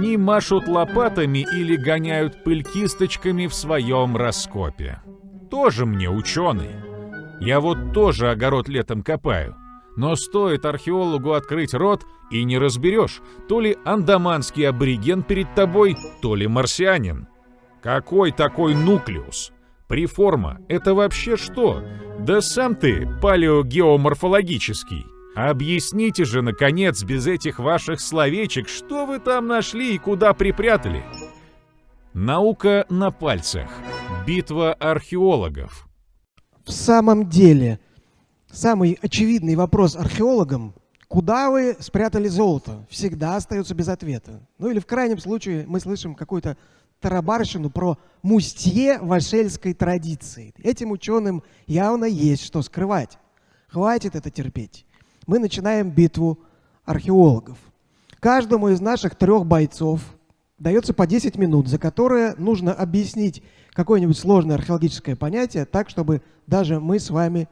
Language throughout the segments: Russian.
Они машут лопатами или гоняют пыль кисточками в своем раскопе. Тоже мне ученые. Я вот тоже огород летом копаю. Но стоит археологу открыть рот, и не разберешь, то ли андаманский абориген перед тобой, то ли марсианин. Какой такой нуклеус? Приформа — это вообще что? Да сам ты палеогеоморфологический. Объясните же, наконец, без этих ваших словечек, что вы там нашли и куда припрятали? Наука на пальцах. Битва археологов. В самом деле, самый очевидный вопрос археологам Куда вы спрятали золото? Всегда остается без ответа. Ну или в крайнем случае мы слышим какую-то тарабарщину про мустье вашельской традиции. Этим ученым явно есть что скрывать. Хватит это терпеть. Мы начинаем битву археологов. Каждому из наших трех бойцов дается по 10 минут, за которые нужно объяснить какое-нибудь сложное археологическое понятие так, чтобы даже мы с вами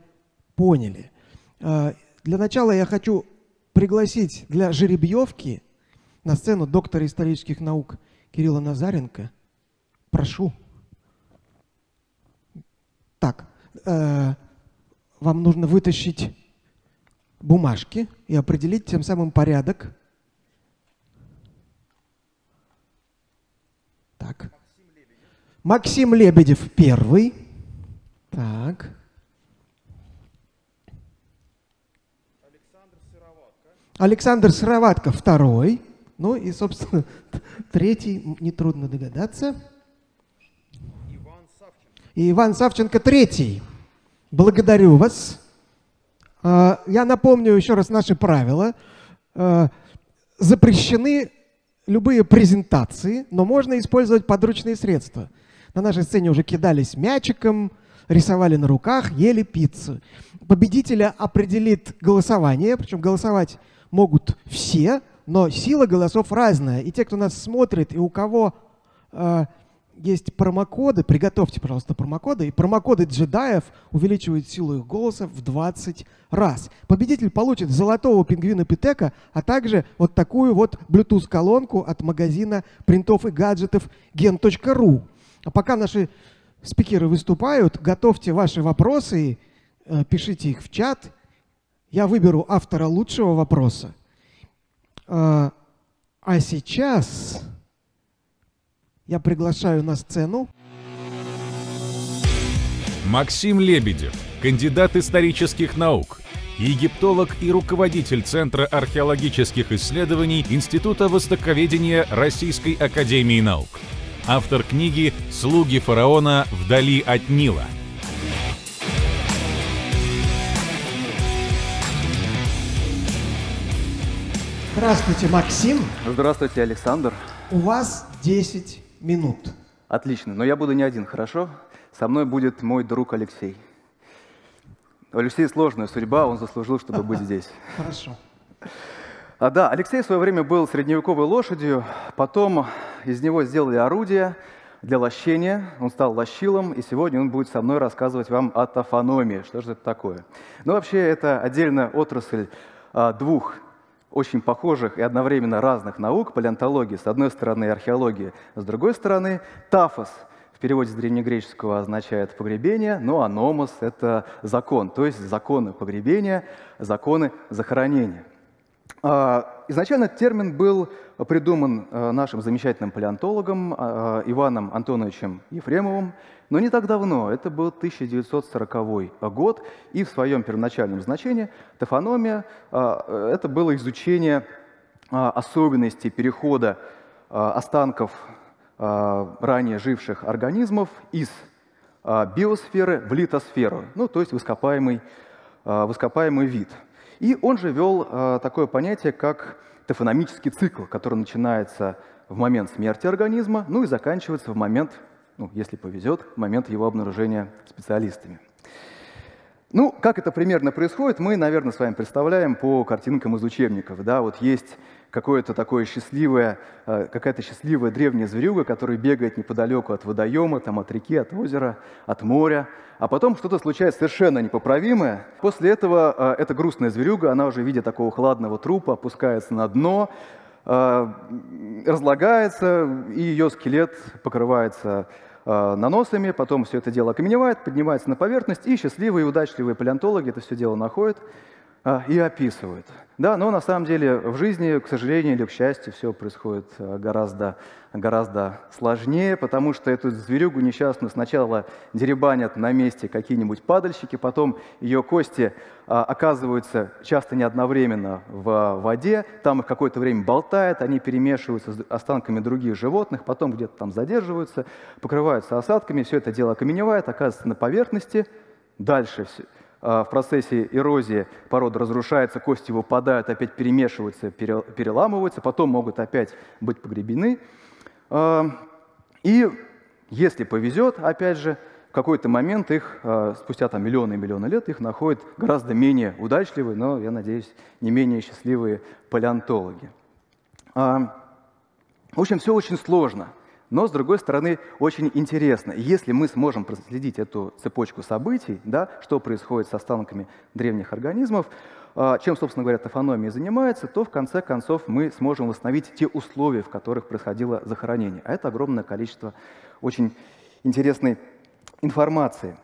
поняли. А, для начала я хочу пригласить для жеребьевки на сцену доктора исторических наук Кирилла Назаренко. Прошу. Так, э, вам нужно вытащить бумажки и определить тем самым порядок. Так. Максим Лебедев первый. Так. Александр Сыроватко второй. Ну и, собственно, третий, нетрудно догадаться. Иван и Иван Савченко третий. Благодарю вас. А, я напомню еще раз наши правила. А, запрещены любые презентации, но можно использовать подручные средства. На нашей сцене уже кидались мячиком, рисовали на руках, ели пиццу. Победителя определит голосование, причем голосовать могут все, но сила голосов разная. И те, кто нас смотрит, и у кого э, есть промокоды, приготовьте, пожалуйста, промокоды. И промокоды джедаев увеличивают силу их голоса в 20 раз. Победитель получит золотого пингвина Питека, а также вот такую вот Bluetooth-колонку от магазина принтов и гаджетов gen.ru. А пока наши спикеры выступают, готовьте ваши вопросы, э, пишите их в чат, я выберу автора лучшего вопроса. А, а сейчас я приглашаю на сцену Максим Лебедев, кандидат исторических наук, египтолог и руководитель Центра археологических исследований Института востоковедения Российской академии наук. Автор книги «Слуги фараона вдали от Нила», Здравствуйте, Максим. Здравствуйте, Александр. У вас 10 минут. Отлично, но я буду не один, хорошо? Со мной будет мой друг Алексей. У Алексея сложная судьба, он заслужил, чтобы быть здесь. Хорошо. А, да, Алексей в свое время был средневековой лошадью, потом из него сделали орудие для лощения, он стал лощилом, и сегодня он будет со мной рассказывать вам о тафономии. Что же это такое? Ну, вообще, это отдельная отрасль а, двух очень похожих и одновременно разных наук, палеонтологии с одной стороны и археологии с другой стороны, тафос в переводе с древнегреческого означает погребение, но аномос – это закон, то есть законы погребения, законы захоронения. А, изначально термин был придуман э, нашим замечательным палеонтологом э, Иваном Антоновичем Ефремовым, но не так давно, это был 1940 год, и в своем первоначальном значении тофономия э, – это было изучение особенностей перехода останков ранее живших организмов из биосферы в литосферу, ну, то есть в ископаемый, в ископаемый вид. И он же вел такое понятие, как тофономический цикл, который начинается в момент смерти организма, ну и заканчивается в момент, ну, если повезет, в момент его обнаружения специалистами. Ну, как это примерно происходит, мы, наверное, с вами представляем по картинкам из учебников. Да, вот есть какое-то такое счастливое, э, какая-то счастливая древняя зверюга, которая бегает неподалеку от водоема, там, от реки, от озера, от моря, а потом что-то случается совершенно непоправимое. После этого э, эта грустная зверюга, она уже, видя такого хладного трупа, опускается на дно, разлагается, и ее скелет покрывается наносами, потом все это дело окаменевает, поднимается на поверхность, и счастливые и удачливые палеонтологи это все дело находят и описывают. Да, но на самом деле в жизни, к сожалению или к счастью, все происходит э, гораздо, гораздо сложнее, потому что эту зверюгу несчастную сначала деребанят на месте какие-нибудь падальщики, потом ее кости а, оказываются часто не одновременно в воде, там их какое-то время болтает, они перемешиваются с останками других животных, потом где-то там задерживаются, покрываются осадками, все это дело окаменевает, оказывается на поверхности, дальше все, а, в процессе эрозии порода разрушается, кости выпадают, опять перемешиваются, переламываются, потом могут опять быть погребены. А, и если повезет, опять же, в какой-то момент их, а, спустя там миллионы и миллионы лет, их находят гораздо менее удачливые, но, я надеюсь, не менее счастливые палеонтологи. В общем, все очень сложно. Но, с другой стороны, очень интересно. Если мы сможем проследить эту цепочку событий, да, что происходит с останками древних организмов, а, чем, собственно говоря, тафономия занимается, то в конце концов мы сможем восстановить те условия, в которых происходило захоронение. А это огромное количество очень интересной информации.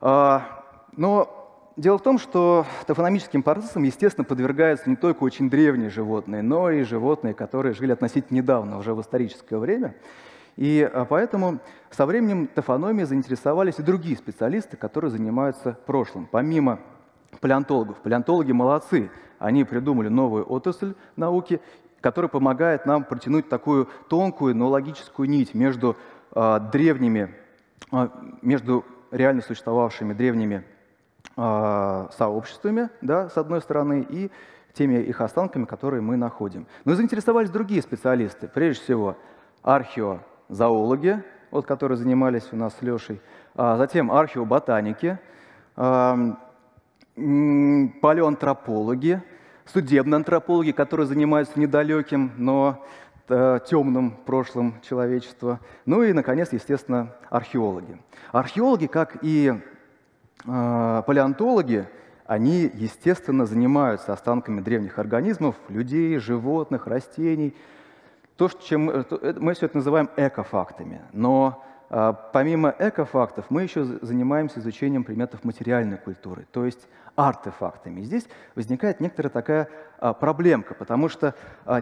А, но Дело в том, что тафономическим процессам, естественно, подвергаются не только очень древние животные, но и животные, которые жили относительно недавно, уже в историческое время. И а, поэтому со временем тафономией заинтересовались и другие специалисты, которые занимаются прошлым. Помимо палеонтологов. Палеонтологи молодцы. Они придумали новую отрасль науки, которая помогает нам протянуть такую тонкую, но логическую нить между э, древними, э, между реально существовавшими древними сообществами, да, с одной стороны, и теми их останками, которые мы находим. Но заинтересовались другие специалисты, прежде всего археозоологи, вот, которые занимались у нас с Лешей, а затем археоботаники, а, палеоантропологи, судебные антропологи, которые занимаются недалеким, но э, темным прошлым человечества, ну и, наконец, естественно, археологи. Археологи, как и а, палеонтологи, они, естественно, занимаются останками древних организмов, людей, животных, растений. То, чем э, э, мы все это называем экофактами. Но а, помимо экофактов мы еще занимаемся изучением предметов материальной культуры, то есть артефактами. здесь возникает некоторая такая а, проблемка, потому что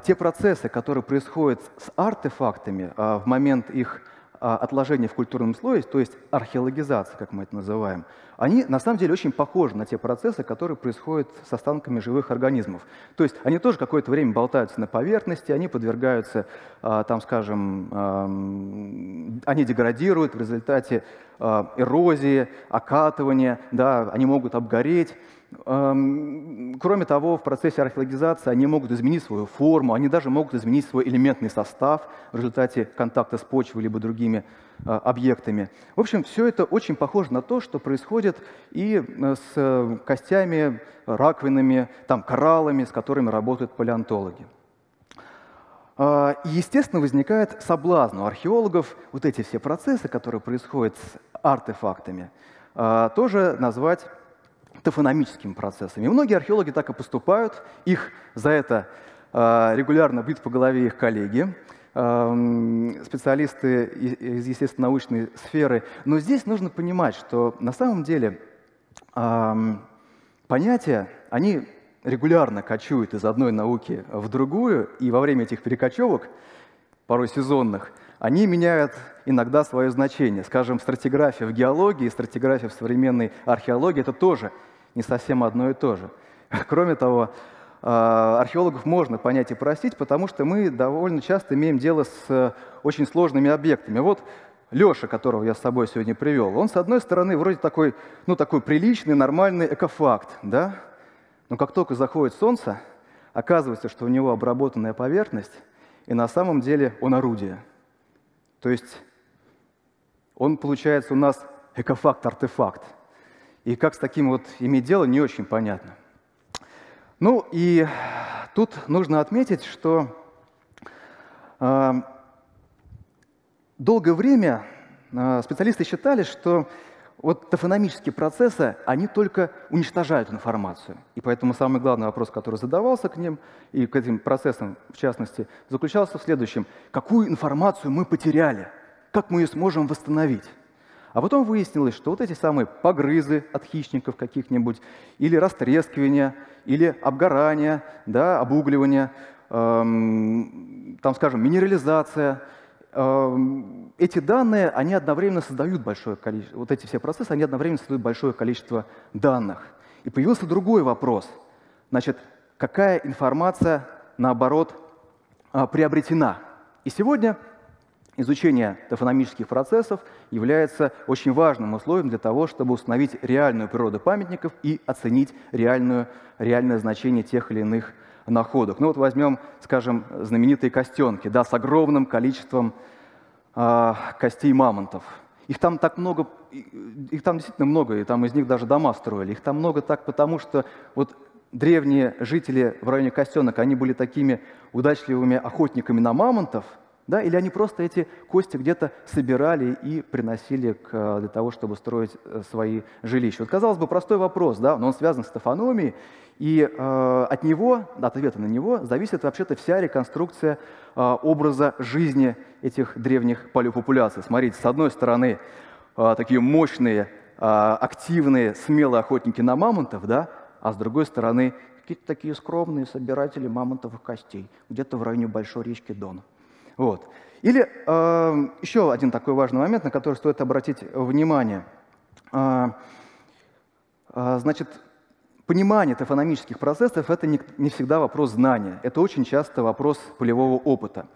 те процессы, которые происходят с артефактами в момент их а, отложения в культурном слое, то есть археологизация, как мы это называем, они на самом деле очень похожи на те процессы, которые происходят с останками живых организмов. То есть они тоже какое-то время болтаются на поверхности, они подвергаются, а, там, скажем, они деградируют в результате а, эрозии, окатывания, да, они могут обгореть. Кроме того, в процессе археологизации они могут изменить свою форму, они даже могут изменить свой элементный состав в результате контакта с почвой либо другими а, объектами. В общем, все это очень похоже на то, что происходит и э, с костями, раковинами, там, кораллами, с которыми работают палеонтологи. А, естественно, возникает соблазн у археологов вот эти все процессы, которые происходят с артефактами, а, тоже назвать тофономическими процессами. И многие археологи так и поступают, их за это а, регулярно бьют по голове их коллеги, специалисты из естественно-научной сферы. Но здесь нужно понимать, что на самом деле понятия, они регулярно кочуют из одной науки в другую, и во время этих перекочевок, порой сезонных, они меняют иногда свое значение. Скажем, стратиграфия в геологии стратиграфия в современной археологии – это тоже не совсем одно и то же. Кроме того, а, археологов можно понять и простить, потому что мы довольно часто имеем дело с э, очень сложными объектами. Вот Леша, которого я с собой сегодня привел, он, с одной стороны, вроде такой, ну, такой приличный, нормальный экофакт, да? Но как только заходит солнце, оказывается, что у него обработанная поверхность, и на самом деле он орудие – то есть он, получается, у нас экофакт-артефакт. И как с таким вот иметь дело, не очень понятно. Ну и тут нужно отметить, что э, долгое время э, специалисты считали, что вот тофономические процессы, они только уничтожают информацию. И поэтому самый главный вопрос, который задавался к ним, и к этим процессам в частности, заключался в следующем. Какую информацию мы потеряли? Как мы ее сможем восстановить? А потом выяснилось, что вот эти самые погрызы от хищников каких-нибудь, или растрескивание, или обгорание, да, обугливание, эм, там, скажем, минерализация, эм, эти данные, они одновременно создают большое количество, вот эти все процессы, они одновременно создают большое количество данных. И появился другой вопрос. Значит, какая информация, наоборот, а, приобретена? И сегодня Изучение тофономических процессов является очень важным условием для того, чтобы установить реальную природу памятников и оценить реальную, реальное значение тех или иных находок. Ну вот возьмем, скажем, знаменитые костенки да, с огромным количеством э, костей мамонтов. Их там так много, их там действительно много, и там из них даже дома строили. Их там много так потому, что вот древние жители в районе Костенок, они были такими удачливыми охотниками на мамонтов – да? Или они просто эти кости где-то собирали и приносили к, э, для того, чтобы строить э, свои жилища. Вот, казалось бы, простой вопрос, да? но он связан с тофономией, и э, от него, от ответа на него, зависит вообще-то вся реконструкция э, образа жизни этих древних палеопопуляций. Смотрите, с одной стороны, э, такие мощные, э, активные, смелые охотники на мамонтов, да? а с другой стороны, какие-то такие скромные собиратели мамонтовых костей, где-то в районе большой речки Дон. Вот. Или э, еще один такой важный момент, на который стоит обратить внимание. Э, э, значит, понимание тофономических процессов – это не, не всегда вопрос знания, это очень часто вопрос полевого опыта.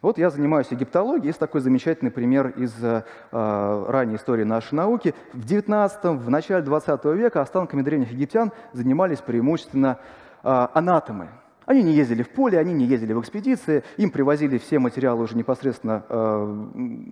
Вот я занимаюсь египтологией, есть такой замечательный пример из э, ранней истории нашей науки. В 19 в начале 20 века останками древних египтян занимались преимущественно э, анатомы, они не ездили в поле, они не ездили в экспедиции, им привозили все материалы уже непосредственно э,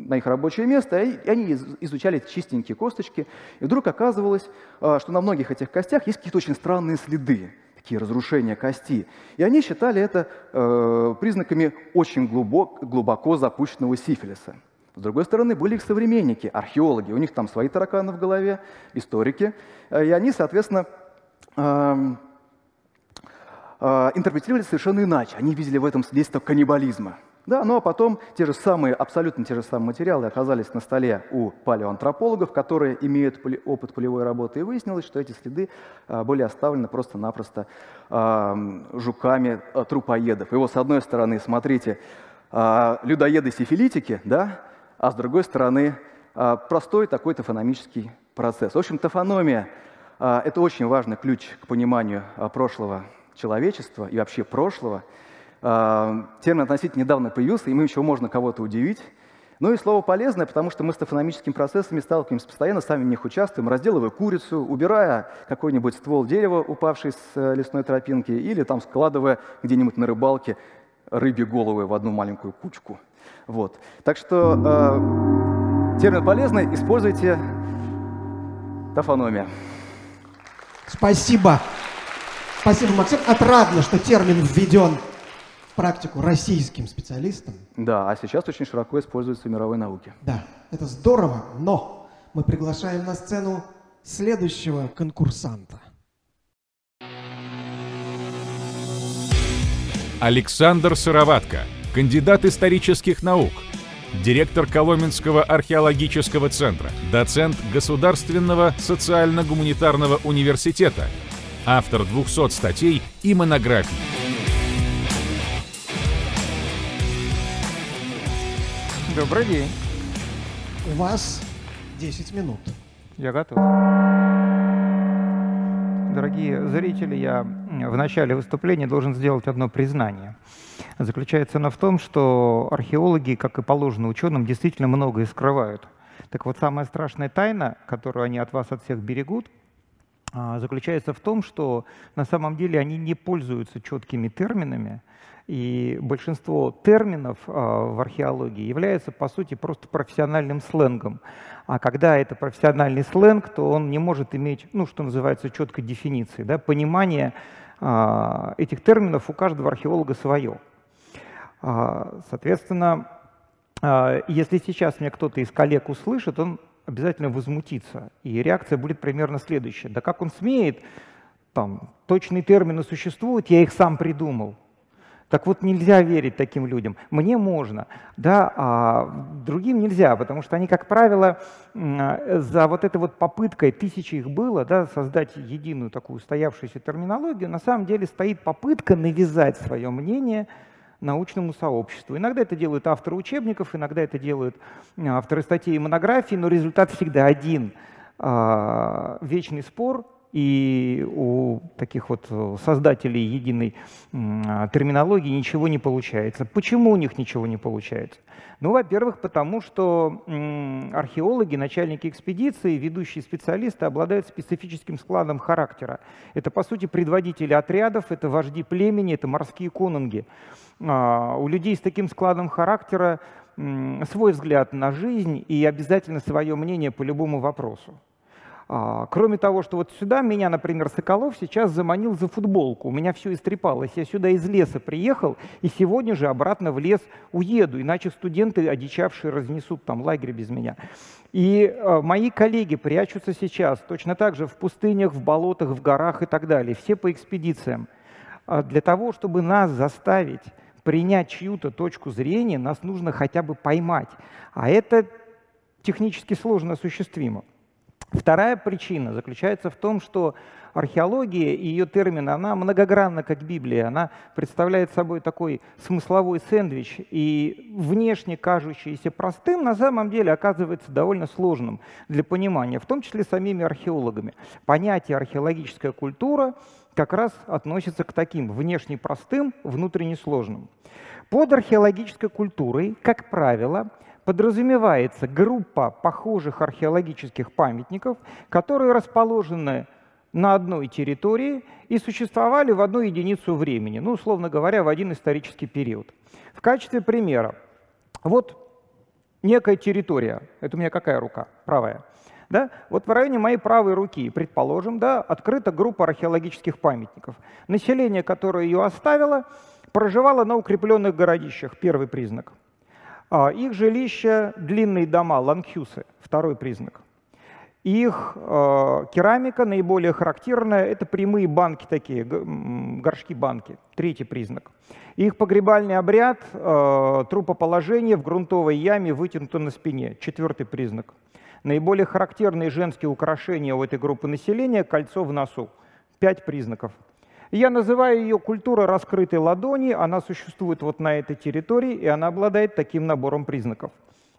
на их рабочее место, и они изучали чистенькие косточки. И вдруг оказывалось, э, что на многих этих костях есть какие-то очень странные следы, такие разрушения кости. И они считали это э, признаками очень глубок, глубоко запущенного сифилиса. С другой стороны, были их современники, археологи, у них там свои тараканы в голове, историки, э, и они, соответственно, эм, э, интерпретировали совершенно иначе. Они видели в этом свидетельство каннибализма. Да, ну а потом те же самые, абсолютно те же самые материалы оказались на столе у палеоантропологов, которые имеют опыт полевой работы, и выяснилось, что эти следы а, были оставлены просто-напросто а, жуками а, трупоедов. И вот с одной стороны, смотрите, людоеды-сифилитики, да, а с другой стороны, простой такой тофономический процесс. В общем, тофономия – это очень важный ключ к пониманию прошлого человечества и вообще прошлого. А, термин относительно недавно появился, и мы еще можно кого-то удивить. Ну и слово полезное, потому что мы с тофономическими процессами сталкиваемся постоянно, сами в них участвуем, разделывая курицу, убирая какой-нибудь ствол дерева, упавший с э, лесной тропинки, или там складывая где-нибудь на рыбалке рыбьи головы в одну маленькую кучку. Вот. Так что э, термин полезный, используйте тофономия. Спасибо. Спасибо, Максим. Отрадно, что термин введен в практику российским специалистам. Да, а сейчас очень широко используется в мировой науке. Да, это здорово, но мы приглашаем на сцену следующего конкурсанта. Александр Сыроватко, кандидат исторических наук, директор Коломенского археологического центра, доцент Государственного социально-гуманитарного университета – автор 200 статей и монографий. Добрый день. У вас 10 минут. Я готов. Дорогие зрители, я в начале выступления должен сделать одно признание. Заключается оно в том, что археологи, как и положено ученым, действительно многое скрывают. Так вот, самая страшная тайна, которую они от вас от всех берегут, заключается в том, что на самом деле они не пользуются четкими терминами, и большинство терминов а, в археологии является, по сути, просто профессиональным сленгом. А когда это профессиональный сленг, то он не может иметь, ну, что называется, четкой дефиниции. Да? Понимание а, этих терминов у каждого археолога свое. Соответственно, если сейчас меня кто-то из коллег услышит, он обязательно возмутиться. И реакция будет примерно следующая. Да как он смеет? Там, точные термины существуют, я их сам придумал. Так вот, нельзя верить таким людям. Мне можно, да, а другим нельзя, потому что они, как правило, за вот этой вот попыткой, тысячи их было, да, создать единую такую устоявшуюся терминологию, на самом деле стоит попытка навязать свое мнение научному сообществу. Иногда это делают авторы учебников, иногда это делают авторы статей и монографий, но результат всегда один. А, вечный спор и у таких вот э, создателей единой терминологии ничего не получается. Почему у них ничего не получается? Ну, во-первых, потому что археологи, начальники экспедиции, ведущие специалисты обладают специфическим складом характера. Это, по сути, предводители отрядов, это вожди племени, это морские конунги. А, у людей с таким складом характера свой взгляд на жизнь и обязательно свое мнение по любому вопросу. А, кроме того, что вот сюда меня, например, Соколов сейчас заманил за футболку. У меня все истрепалось. Я сюда из леса приехал, и сегодня же обратно в лес уеду, иначе студенты, одичавшие, разнесут там лагерь без меня. И э, мои коллеги прячутся сейчас точно так же в пустынях, в болотах, в горах и так далее. Все по экспедициям. А для того, чтобы нас заставить принять чью-то точку зрения, нас нужно хотя бы поймать. А это технически сложно осуществимо. Вторая причина заключается в том, что археология и ее термин, она многогранна, как Библия. Она представляет собой такой смысловой сэндвич, и внешне кажущийся простым на самом деле оказывается довольно сложным для понимания, в том числе самими археологами. Понятие археологическая культура как раз относится к таким внешне простым, внутренне сложным. Под археологической культурой, как правило, подразумевается группа похожих археологических памятников, которые расположены на одной территории и существовали в одну единицу времени, ну, условно говоря, в один исторический период. В качестве примера, вот некая территория, это у меня какая рука? Правая. Да? Вот в районе моей правой руки, предположим, да, открыта группа археологических памятников. Население, которое ее оставило, проживало на укрепленных городищах, первый признак – их жилища – длинные дома, лангхюсы, второй признак. Их э, керамика наиболее характерная – это прямые банки такие, горшки банки, третий признак. Их погребальный обряд э, – трупоположение в грунтовой яме, вытянуто на спине, четвертый признак. Наиболее характерные женские украшения у этой группы населения – кольцо в носу, пять признаков – я называю ее культура раскрытой ладони, она существует вот на этой территории, и она обладает таким набором признаков.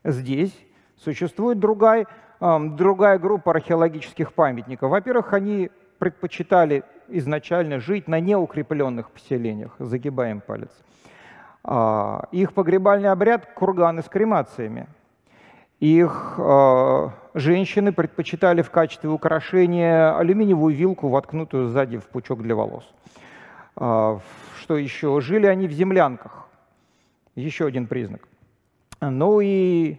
Здесь существует другая, другая группа археологических памятников. Во-первых, они предпочитали изначально жить на неукрепленных поселениях, загибаем палец. Э, их погребальный обряд – курганы с кремациями. Их э, женщины предпочитали в качестве украшения алюминиевую вилку, воткнутую сзади в пучок для волос. Э, что еще? Жили они в землянках. Еще один признак. Ну и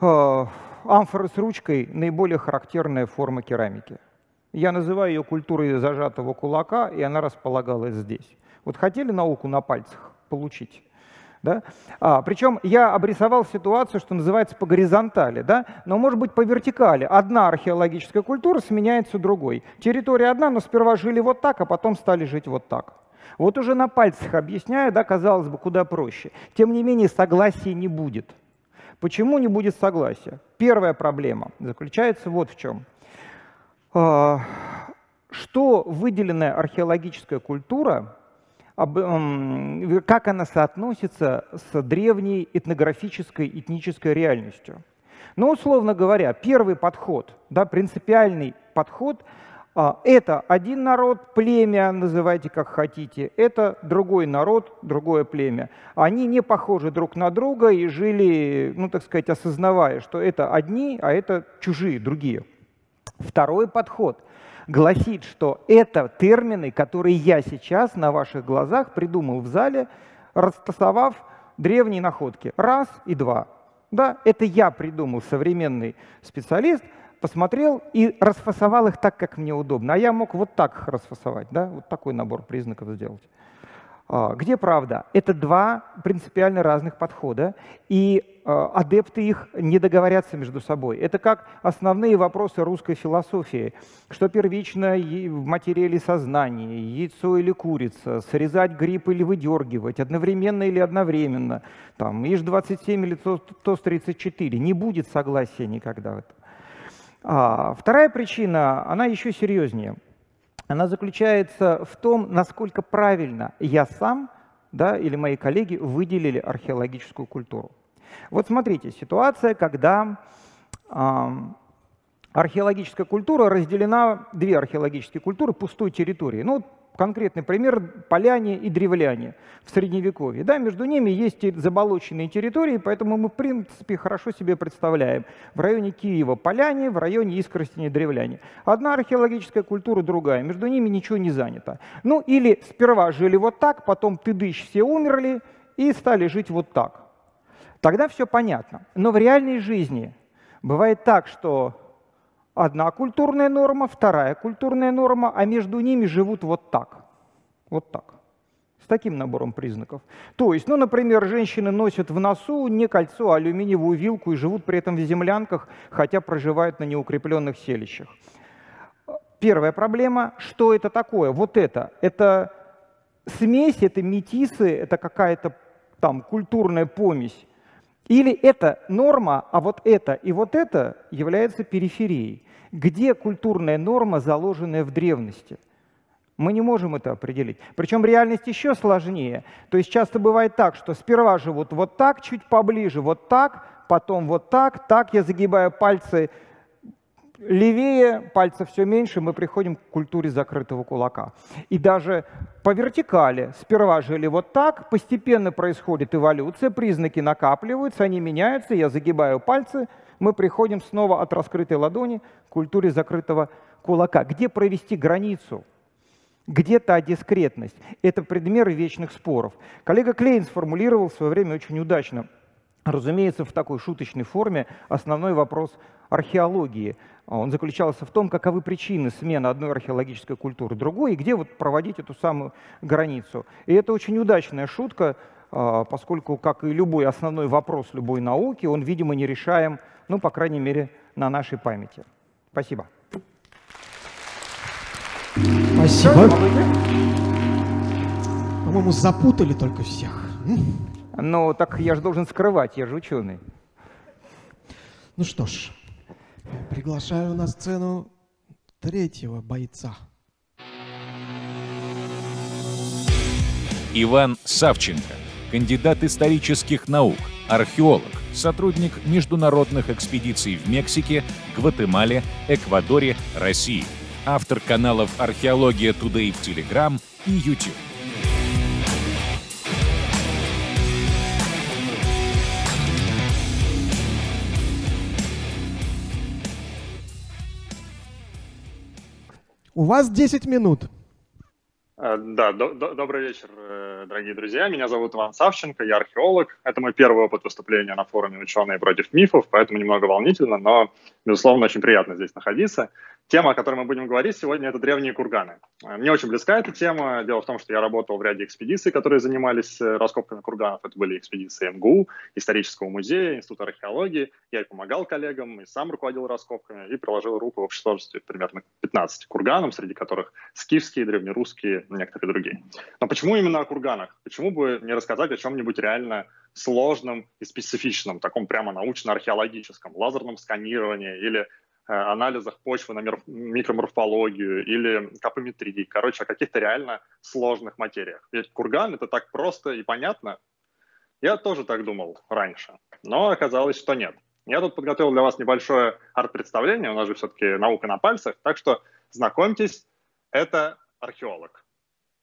э, амфоры с ручкой – наиболее характерная форма керамики. Я называю ее культурой зажатого кулака, и она располагалась здесь. Вот хотели науку на пальцах получить? Да? А, причем я обрисовал ситуацию, что называется, по горизонтали, да? но может быть по вертикали. Одна археологическая культура сменяется другой. Территория одна, но сперва жили вот так, а потом стали жить вот так. Вот уже на пальцах объясняю, да, казалось бы, куда проще. Тем не менее, согласия не будет. Почему не будет согласия? Первая проблема заключается вот в чем. А, что выделенная археологическая культура как она соотносится с древней этнографической этнической реальностью. Но, условно говоря, первый подход, да, принципиальный подход а, – это один народ, племя, называйте как хотите, это другой народ, другое племя. Они не похожи друг на друга и жили, ну, так сказать, осознавая, что это одни, а это чужие, другие. Второй подход гласит, что это термины, которые я сейчас на ваших глазах придумал в зале, растасовав древние находки. Раз и два. Да, это я придумал, современный специалист, посмотрел и расфасовал их так, как мне удобно. А я мог вот так их расфасовать, да, вот такой набор признаков сделать. А, где правда? Это два принципиально разных подхода, и адепты их не договорятся между собой. Это как основные вопросы русской философии. Что первично в материале сознания, яйцо или курица, срезать гриб или выдергивать, одновременно или одновременно, там, ИЖ-27 или ТОС-34. Не будет согласия никогда в этом. А, вторая причина, она еще серьезнее – она заключается в том, насколько правильно я сам да, или мои коллеги выделили археологическую культуру. Вот смотрите, ситуация, когда э, археологическая культура разделена, две археологические культуры пустой территории. Ну, конкретный пример – поляне и древляне в Средневековье. Да, между ними есть заболоченные территории, поэтому мы, в принципе, хорошо себе представляем. В районе Киева поляне, в районе Искоростени древляне. Одна археологическая культура, другая. Между ними ничего не занято. Ну, или сперва жили вот так, потом тыдыщ все умерли и стали жить вот так. Тогда все понятно. Но в реальной жизни бывает так, что одна культурная норма, вторая культурная норма, а между ними живут вот так. Вот так. С таким набором признаков. То есть, ну, например, женщины носят в носу не кольцо, а алюминиевую вилку и живут при этом в землянках, хотя проживают на неукрепленных селищах. Первая проблема, что это такое? Вот это. Это смесь, это метисы, это какая-то там культурная помесь. Или это норма, а вот это и вот это является периферией. Где культурная норма, заложенная в древности? Мы не можем это определить. Причем реальность еще сложнее. То есть часто бывает так, что сперва живут вот так, чуть поближе, вот так, потом вот так, так я загибаю пальцы левее, пальца все меньше, мы приходим к культуре закрытого кулака. И даже по вертикали сперва жили вот так, постепенно происходит эволюция, признаки накапливаются, они меняются, я загибаю пальцы – мы приходим снова от раскрытой ладони к культуре закрытого кулака. Где провести границу? Где та дискретность? Это предмет вечных споров. Коллега Клейн сформулировал в свое время очень удачно, разумеется, в такой шуточной форме, основной вопрос археологии. Он заключался в том, каковы причины смены одной археологической культуры другой, и где вот проводить эту самую границу. И это очень удачная шутка, а, поскольку, как и любой основной вопрос любой науки, он, видимо, не решаем ну, по крайней мере, на нашей памяти. Спасибо. Спасибо. По-моему, запутали только всех. Ну, так я же должен скрывать, я же ученый. Ну что ж, приглашаю на сцену третьего бойца. Иван Савченко, кандидат исторических наук, археолог, сотрудник международных экспедиций в Мексике, Гватемале, Эквадоре, России, автор каналов «Археология Today» в Telegram и YouTube. У вас 10 минут. Э, да, до, до, добрый вечер, э, дорогие друзья. Меня зовут Иван Савченко, я археолог. Это мой первый опыт выступления на форуме «Ученые против мифов», поэтому немного волнительно, но, безусловно, очень приятно здесь находиться. Тема, о которой мы будем говорить сегодня, это древние курганы. Э, мне очень близка эта тема. Дело в том, что я работал в ряде экспедиций, которые занимались э, раскопками курганов. Это были экспедиции МГУ, Исторического музея, Института археологии. Я и помогал коллегам, и сам руководил раскопками, и приложил руку в сложности примерно 15 курганам, среди которых скифские, древнерусские, некоторые другие. Но почему именно о курганах? Почему бы не рассказать о чем-нибудь реально сложном и специфичном, таком прямо научно-археологическом, лазерном сканировании или анализах почвы на микроморфологию или капометрии, короче, о каких-то реально сложных материях. Ведь курган — это так просто и понятно. Я тоже так думал раньше, но оказалось, что нет. Я тут подготовил для вас небольшое арт-представление, у нас же все-таки наука на пальцах, так что знакомьтесь, это археолог.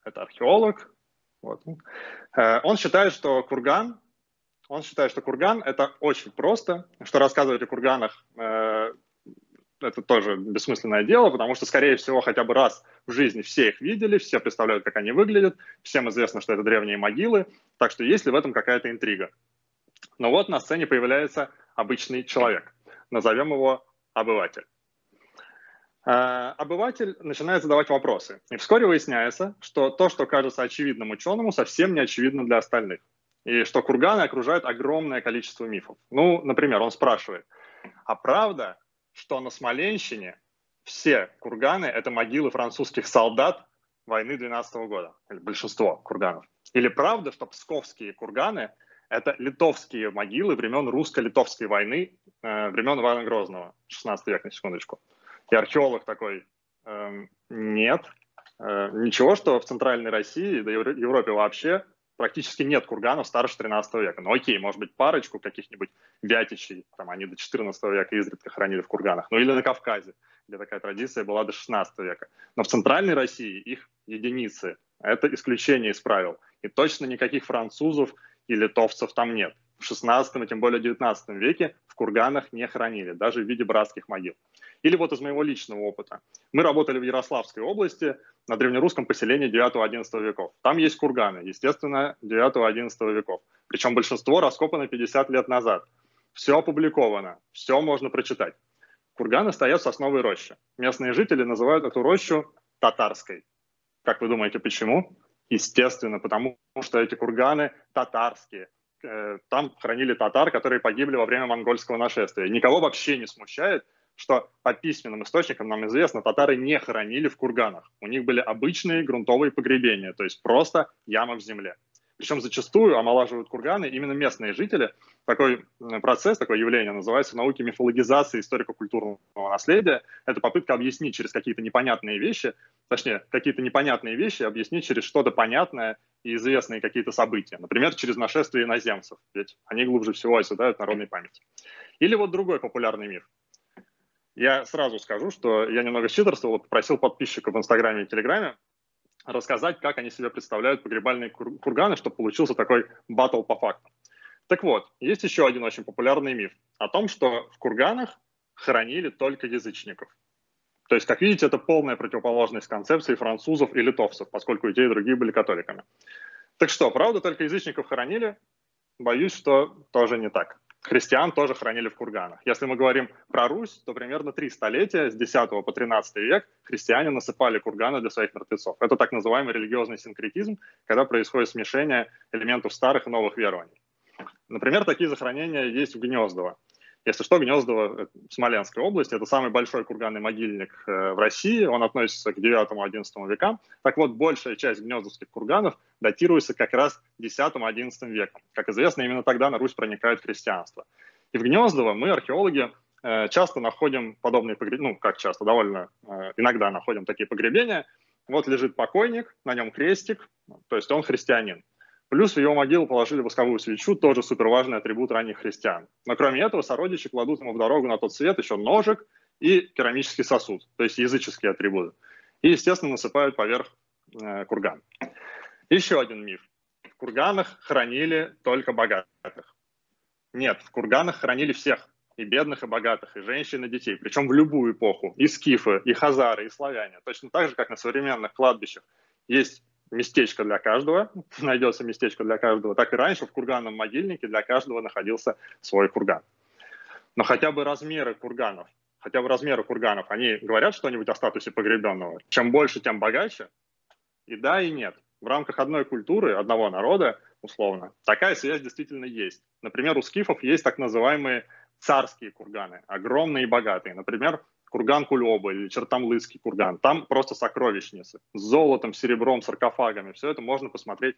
Это археолог. Вот. Э, он считает, что курган он считает, что курган — это очень просто, что рассказывать о курганах э, это тоже бессмысленное дело, потому что, скорее всего, хотя бы раз в жизни все их видели, все представляют, как они выглядят, всем известно, что это древние могилы, так что есть ли в этом какая-то интрига? Но вот на сцене появляется обычный человек, назовем его обыватель. Э, обыватель начинает задавать вопросы. И вскоре выясняется, что то, что кажется очевидным ученому, совсем не очевидно для остальных. И что курганы окружают огромное количество мифов. Ну, например, он спрашивает, а правда, что на Смоленщине все курганы — это могилы французских солдат войны 12 года? Или большинство курганов. Или правда, что псковские курганы — это литовские могилы времен русско-литовской войны, э, времен Ивана Грозного, 16 век, на секундочку. И археолог такой, эм, нет, э, ничего, что в Центральной России, да и в Европе вообще практически нет курганов старше 13 века. Ну окей, может быть, парочку каких-нибудь вятичей, там они до 14 века изредка хранили в курганах. Ну или на Кавказе, где такая традиция была до 16 века. Но в Центральной России их единицы. Это исключение из правил. И точно никаких французов и литовцев там нет. В 16 и тем более 19 веке в курганах не хранили, даже в виде братских могил. Или вот из моего личного опыта. Мы работали в Ярославской области на древнерусском поселении 9-11 веков. Там есть курганы, естественно, 9-11 веков. Причем большинство раскопано 50 лет назад. Все опубликовано, все можно прочитать. Курганы стоят в сосновой роще. Местные жители называют эту рощу татарской. Как вы думаете, почему? Естественно, потому что эти курганы татарские. Э, там хранили татар, которые погибли во время монгольского нашествия. Никого вообще не смущает, что по письменным источникам нам известно, татары не хоронили в курганах. У них были обычные грунтовые погребения, то есть просто яма в земле. Причем зачастую омолаживают курганы именно местные жители. Такой процесс, такое явление называется в науке мифологизации историко-культурного наследия. Это попытка объяснить через какие-то непонятные вещи, точнее, какие-то непонятные вещи объяснить через что-то понятное и известные какие-то события. Например, через нашествие иноземцев, ведь они глубже всего оседают в народной памяти. Или вот другой популярный миф. Я сразу скажу, что я немного читерствовал, попросил подписчиков в Инстаграме и Телеграме рассказать, как они себе представляют погребальные курганы, чтобы получился такой батл по факту. Так вот, есть еще один очень популярный миф о том, что в курганах хоронили только язычников. То есть, как видите, это полная противоположность концепции французов и литовцев, поскольку и те, и другие были католиками. Так что, правда, только язычников хоронили? Боюсь, что тоже не так христиан тоже хранили в курганах. Если мы говорим про Русь, то примерно три столетия, с 10 по 13 век, христиане насыпали курганы для своих мертвецов. Это так называемый религиозный синкретизм, когда происходит смешение элементов старых и новых верований. Например, такие захоронения есть в Гнездово. Если что, Гнездово э, Смоленской области – это самый большой курганный могильник э, в России, он относится к 9-11 векам. Так вот, большая часть гнездовских курганов датируется как раз 10-11 веком. Как известно, именно тогда на Русь проникает христианство. И в Гнездово мы, археологи, э, часто находим подобные погребения, ну, как часто, довольно иногда находим такие погребения. Вот лежит покойник, на нем крестик, то есть он христианин. Плюс в его могилу положили восковую свечу, тоже супер важный атрибут ранних христиан. Но кроме этого, сородичи кладут ему в дорогу на тот свет еще ножик и керамический сосуд, то есть языческие атрибуты. И, естественно, насыпают поверх э, курган. Еще один миф. В курганах хранили только богатых. Нет, в курганах хранили всех, и бедных, и богатых, и женщин, и детей, причем в любую эпоху, и скифы, и хазары, и славяне. Точно так же, как на современных кладбищах есть местечко для каждого, найдется местечко для каждого, так и раньше в курганном могильнике для каждого находился свой курган. Но хотя бы размеры курганов, хотя бы размеры курганов, они говорят что-нибудь о статусе погребенного? Чем больше, тем богаче? И да, и нет. В рамках одной культуры, одного народа, условно, такая связь действительно есть. Например, у скифов есть так называемые царские курганы, огромные и богатые. Например, курган Кулеба или Чертомлыцкий курган. Там просто сокровищницы с золотом, серебром, саркофагами. Все это можно посмотреть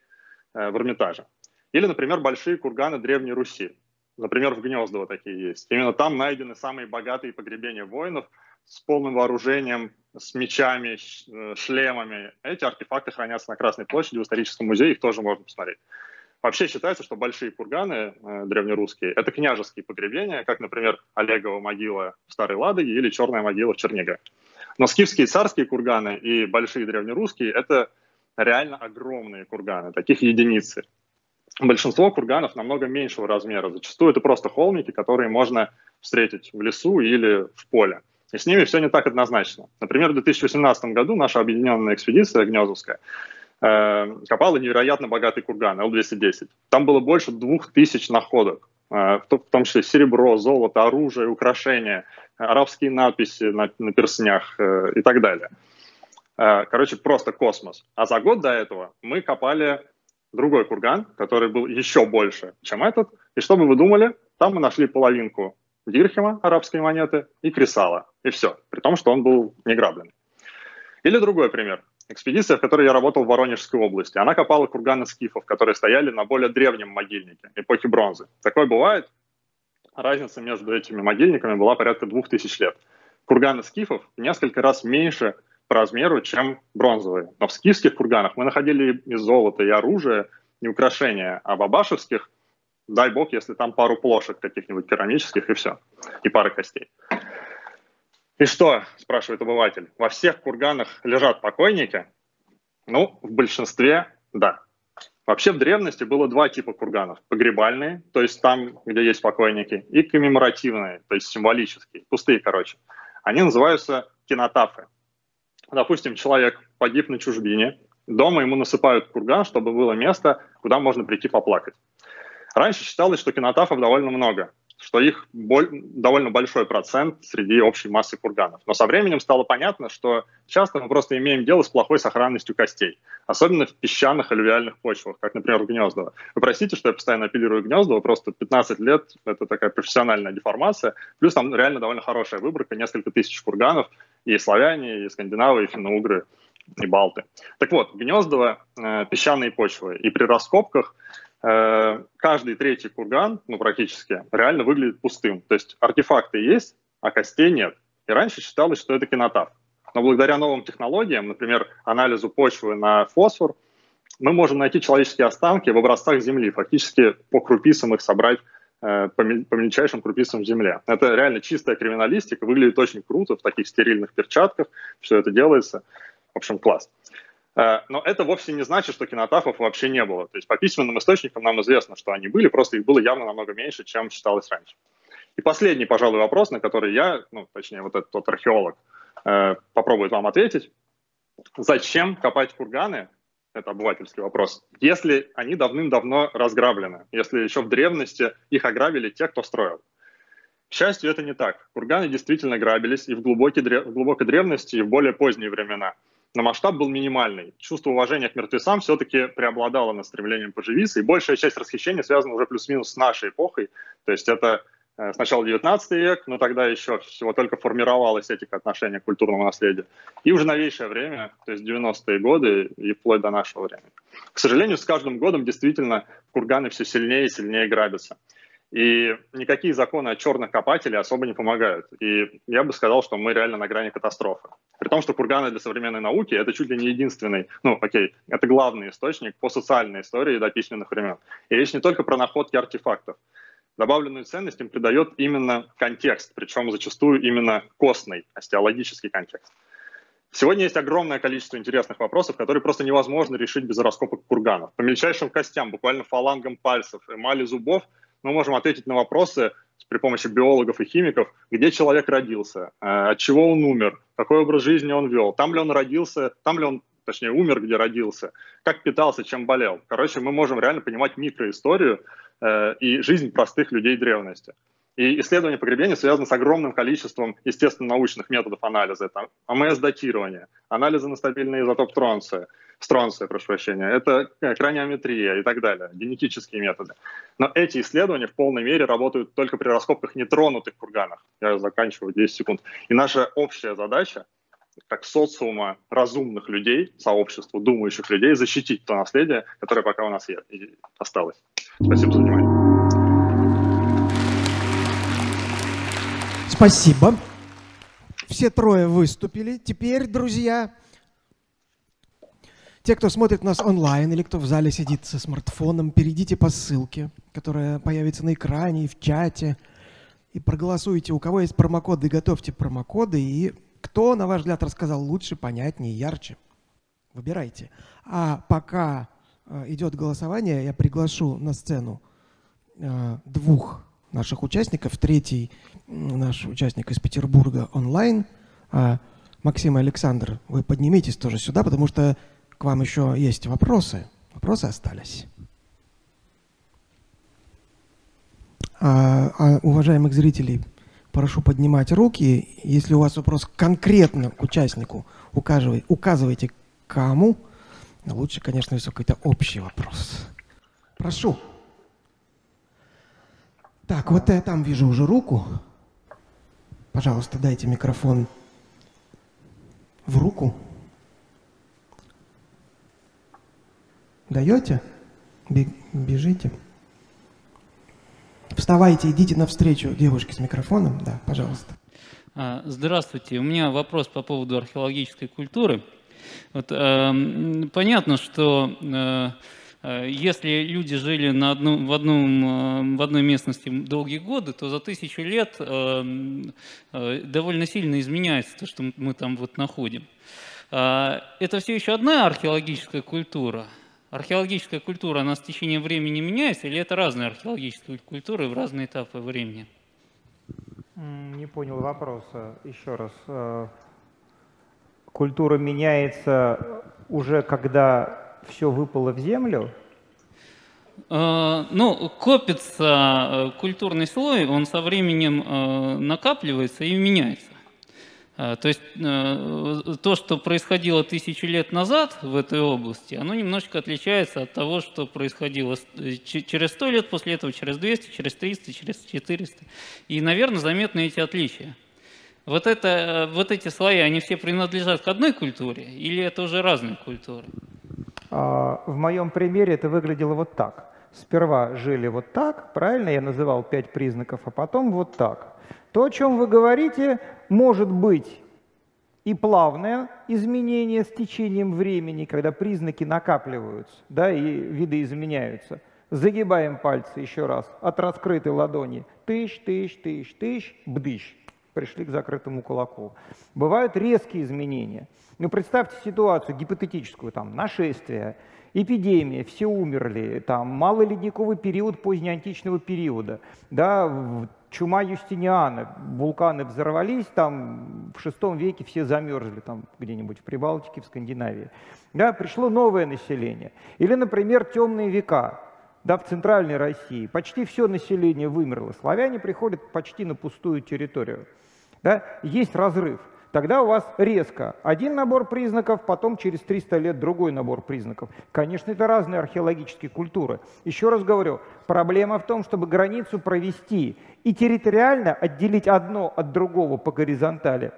э, в Эрмитаже. Или, например, большие курганы Древней Руси. Например, в Гнездово такие есть. Именно там найдены самые богатые погребения воинов с полным вооружением, с мечами, э, шлемами. Эти артефакты хранятся на Красной площади в историческом музее, их тоже можно посмотреть. Вообще считается, что большие курганы э, древнерусские – это княжеские погребения, как, например, Олегова могила в Старой Ладоге или Черная могила в Чернигове. Но скифские царские курганы и большие древнерусские – это реально огромные курганы, таких единицы. Большинство курганов намного меньшего размера. Зачастую это просто холмики, которые можно встретить в лесу или в поле. И с ними все не так однозначно. Например, в 2018 году наша объединенная экспедиция Гнезовская копала невероятно богатый курган, Л-210. Там было больше двух тысяч находок, э, в том числе серебро, золото, оружие, украшения. арабские надписи на, на перстнях э, и так далее. Э, короче, просто космос. А за год до этого мы копали другой курган, который был еще больше, чем этот. И что бы вы думали? Там мы нашли половинку дирхема, арабской монеты, и кресала. И все. При том, что он был не грабленный. Или другой пример. Экспедиция, в которой я работал в Воронежской области. Она копала курганы скифов, которые стояли на более древнем могильнике, эпохи бронзы. Такое бывает. Разница между этими могильниками была порядка двух тысяч лет. Курганы скифов несколько раз меньше по размеру, чем бронзовые. Но в скифских курганах мы находили и золото, и оружие, и украшения, а в абашевских, дай бог, если там пару плошек каких-нибудь керамических, и все, и пары костей. И что, спрашивает обыватель, во всех курганах лежат покойники? Ну, в большинстве – да. Вообще в древности было два типа курганов. Погребальные, то есть там, где есть покойники, и коммеморативные, то есть символические, пустые, короче. Они называются кинотафы. Допустим, человек погиб на чужбине, дома ему насыпают курган, чтобы было место, куда можно прийти поплакать. Раньше считалось, что кинотафов довольно много что их боль, довольно большой процент среди общей массы курганов. Но со временем стало понятно, что часто мы просто имеем дело с плохой сохранностью костей, особенно в песчаных алювиальных почвах, как, например, Гнездово. Вы простите, что я постоянно апеллирую Гнездово, просто 15 лет — это такая профессиональная деформация, плюс там реально довольно хорошая выборка, несколько тысяч курганов, и славяне, и скандинавы, и финно-угры, и балты. Так вот, Гнездово э, — песчаные почвы, и при раскопках — Э, каждый третий курган, ну практически, реально выглядит пустым. То есть артефакты есть, а костей нет. И раньше считалось, что это кинотаф. Но благодаря новым технологиям, например, анализу почвы на фосфор, мы можем найти человеческие останки в образцах земли, фактически по крупицам их собрать э, по, мельчайшим крупицам земле. Это реально чистая криминалистика, выглядит очень круто в таких стерильных перчатках, все это делается. В общем, класс. Э, но это вовсе не значит, что кинотафов вообще не было. То есть по письменным источникам нам известно, что они были, просто их было явно намного меньше, чем считалось раньше. И последний, пожалуй, вопрос, на который я, ну, точнее, вот этот тот археолог, э, попробует вам ответить. Зачем копать курганы? Это обывательский вопрос. Если они давным-давно разграблены, если еще в древности их ограбили те, кто строил. К счастью, это не так. Курганы действительно грабились и в глубокой, в глубокой древности, и в более поздние времена – но масштаб был минимальный. Чувство уважения к мертвецам все-таки преобладало над стремлением поживиться, и большая часть расхищения связана уже плюс-минус с нашей эпохой. То есть это э, сначала 19 век, но тогда еще всего только формировалась этика отношения к культурному наследию. И уже новейшее время, то есть 90-е годы и вплоть до нашего времени. К сожалению, с каждым годом действительно курганы все сильнее и сильнее грабятся. И никакие законы о черных копателей особо не помогают. И я бы сказал, что мы реально на грани катастрофы. При том, что курганы для современной науки — это чуть ли не единственный, ну, окей, это главный источник по социальной истории до письменных времен. И речь не только про находки артефактов. Добавленную ценность им придает именно контекст, причем зачастую именно костный, остеологический контекст. Сегодня есть огромное количество интересных вопросов, которые просто невозможно решить без раскопок курганов. По мельчайшим костям, буквально фалангам пальцев, эмали зубов — мы можем ответить на вопросы при помощи биологов и химиков, где человек родился, э, от чего он умер, какой образ жизни он вел, там ли он родился, там ли он, точнее, умер, где родился, как питался, чем болел. Короче, мы можем реально понимать микроисторию э, и жизнь простых людей древности. И исследование погребения связано с огромным количеством естественно-научных методов анализа. Это АМС-датирование, анализы на стабильный изотоп тронция, стронция, прошу прощения, это э, краниометрия и так далее, генетические методы. Но эти исследования в полной мере работают только при раскопках нетронутых курганах. Я заканчиваю 10 секунд. И наша общая задача как социума разумных людей, сообщества думающих людей, защитить то наследие, которое пока у нас осталось. Спасибо за внимание. Спасибо. Все трое выступили. Теперь, друзья, те, кто смотрит нас онлайн или кто в зале сидит со смартфоном, перейдите по ссылке, которая появится на экране и в чате, и проголосуйте. У кого есть промокоды, готовьте промокоды. И кто, на ваш взгляд, рассказал лучше, понятнее, ярче? Выбирайте. А пока э, идет голосование, я приглашу на сцену э, двух наших участников. Третий наш участник из Петербурга онлайн. А Максим и Александр, вы поднимитесь тоже сюда, потому что к вам еще есть вопросы. Вопросы остались. А, а уважаемых зрителей прошу поднимать руки. Если у вас вопрос конкретно к участнику, указывайте, указывайте кому. Лучше, конечно, если какой-то общий вопрос. Прошу. Так, вот я там вижу уже руку. Пожалуйста, дайте микрофон в руку. Даете? Бежите. Вставайте, идите навстречу девушке с микрофоном. Да, пожалуйста. А, здравствуйте. У меня вопрос по поводу археологической культуры. Вот, э, понятно, что э, если люди жили на одном, в, одном, э, в одной местности долгие годы, то за тысячу лет э, э, довольно сильно изменяется то, что мы там вот находим. Э, это все еще одна археологическая культура – Археологическая культура, она с течением времени меняется, или это разные археологические культуры в разные этапы времени? Не понял вопроса. Еще раз. Э, культура меняется уже когда все выпало в землю? Э, ну, копится э, культурный слой, он со временем накапливается и меняется. То есть э, то, что происходило тысячу лет назад в этой области, оно немножечко отличается от того, что происходило э, через сто лет после этого, через 200, через 300, через 400. И, наверное, заметны эти отличия. Вот, это, э, вот эти слои, они все принадлежат к одной культуре или это уже разные культуры? А, в моем примере это выглядело вот так. Сперва жили вот так, правильно я называл пять признаков, а потом вот так. То, о чем вы говорите, может быть и плавное изменение с течением времени, когда признаки накапливаются, да, и виды изменяются. Загибаем пальцы еще раз от раскрытой ладони. Тыщ, тыщ, тыщ, тыщ, бдыщ. Пришли к закрытому кулаку. Бывают резкие изменения. Ну, представьте ситуацию гипотетическую, там, нашествие, эпидемия, все умерли, там, малый ледниковый период позднеантичного периода, да, чума Юстиниана, вулканы взорвались, там в шестом веке все замерзли, там где-нибудь в Прибалтике, в Скандинавии. Да, пришло новое население. Или, например, темные века, да, в центральной России. Почти все население вымерло. Славяне приходят почти на пустую территорию. Да, есть разрыв – Тогда у вас резко один набор признаков, потом через 300 лет другой набор признаков. Конечно, это разные археологические культуры. Еще раз говорю, проблема в том, чтобы границу провести и территориально отделить одно от другого по горизонтали,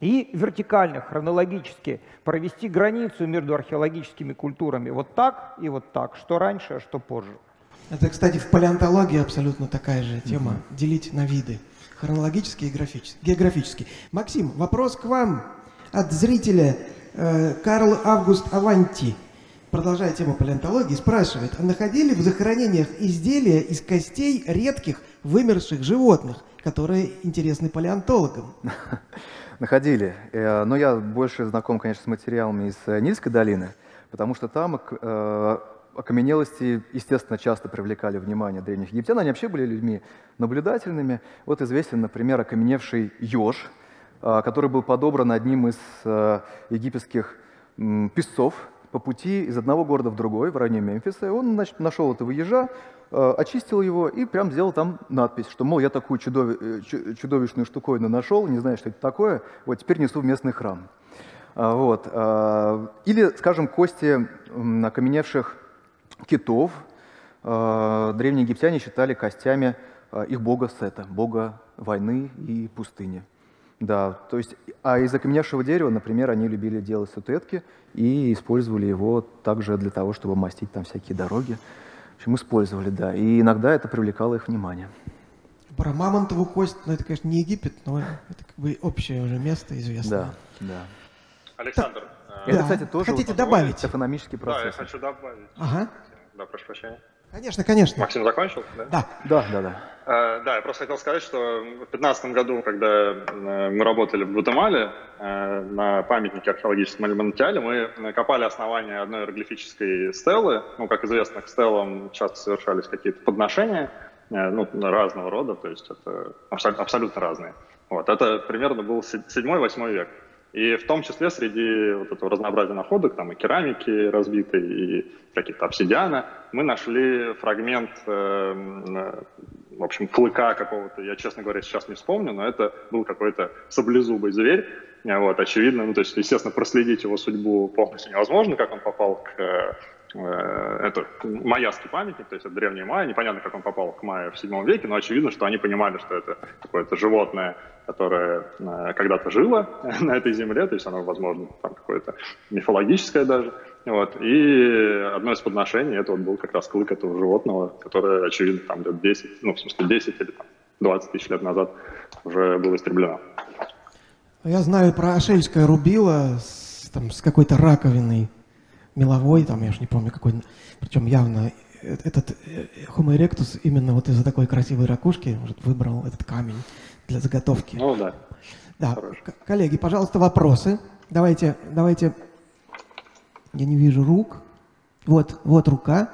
и вертикально, хронологически провести границу между археологическими культурами вот так и вот так, что раньше, а что позже. Это, кстати, в палеонтологии абсолютно такая же тема, mm-hmm. делить на виды хронологически и графически, географически. Максим, вопрос к вам от зрителя э, Карл Август Аванти. Продолжая тему палеонтологии, спрашивает, а находили в захоронениях изделия из костей редких вымерших животных, которые интересны палеонтологам? Находили. Э, но я больше знаком, конечно, с материалами из э, Нильской долины, потому что там окаменелости, естественно, часто привлекали внимание древних египтян. Они вообще были людьми наблюдательными. Вот известен, например, окаменевший еж, а, который был подобран одним из а, египетских песцов по пути из одного города в другой, в районе Мемфиса. Он нашел этого ежа, а, очистил его и прям сделал там надпись, что, мол, я такую э, чудовищную штуковину нашел, не знаю, что это такое, вот теперь несу в местный храм. Вот. Или, скажем, кости окаменевших китов э, древние египтяне считали костями э, их бога Сета, бога войны и пустыни. Да, то есть, а из окаменевшего дерева, например, они любили делать статуэтки и использовали его также для того, чтобы мастить там всякие дороги. В общем, использовали, да. И иногда это привлекало их внимание. Про мамонтову кость, ну это, конечно, не Египет, но это как бы общее уже место известное. Да, да. Александр, это, да. кстати, тоже Хотите добавить? Топономический процесс. Да, я хочу добавить. Ага. Да, прошу прощения. Конечно, конечно. Максим закончил? Да. Да, да, да. да. Э, да, я просто хотел сказать, что в 2015 году, когда э, мы работали в Гватемале э, на памятнике археологическом Альмантиале, мы копали основание одной иероглифической стелы. Ну, как известно, к стелам часто совершались какие-то подношения, ну, разного рода, то есть это абсолютно, абсолютно разные. Вот, это примерно был 7-8 век. И в том числе среди вот этого разнообразия находок, там и керамики разбитой, и каких-то обсидиана, мы нашли фрагмент э, в общем, клыка какого-то, я, честно говоря, сейчас не вспомню, но это был какой-то саблезубый зверь, вот, очевидно, ну, то есть, естественно, проследить его судьбу полностью невозможно, как он попал к Э, это майяский памятник, то есть это древний майя. Непонятно, как он попал к майя в 7 веке, но очевидно, что они понимали, что это какое-то животное, которое э, когда-то жило на этой земле, то есть оно, возможно, там какое-то мифологическое даже. Вот. И одно из подношений это вот был как раз клык этого животного, которое, очевидно, там лет 10, ну, в смысле 10 или там, 20 тысяч лет назад уже было истреблено. Я знаю про ашельское рубило с, там, с какой-то раковиной меловой, там, я же не помню какой, причем явно этот э, Homo erectus именно вот из-за такой красивой ракушки может, выбрал этот камень для заготовки. Ну да. Да, коллеги, пожалуйста, вопросы. Давайте, давайте. Я не вижу рук. Вот, вот рука.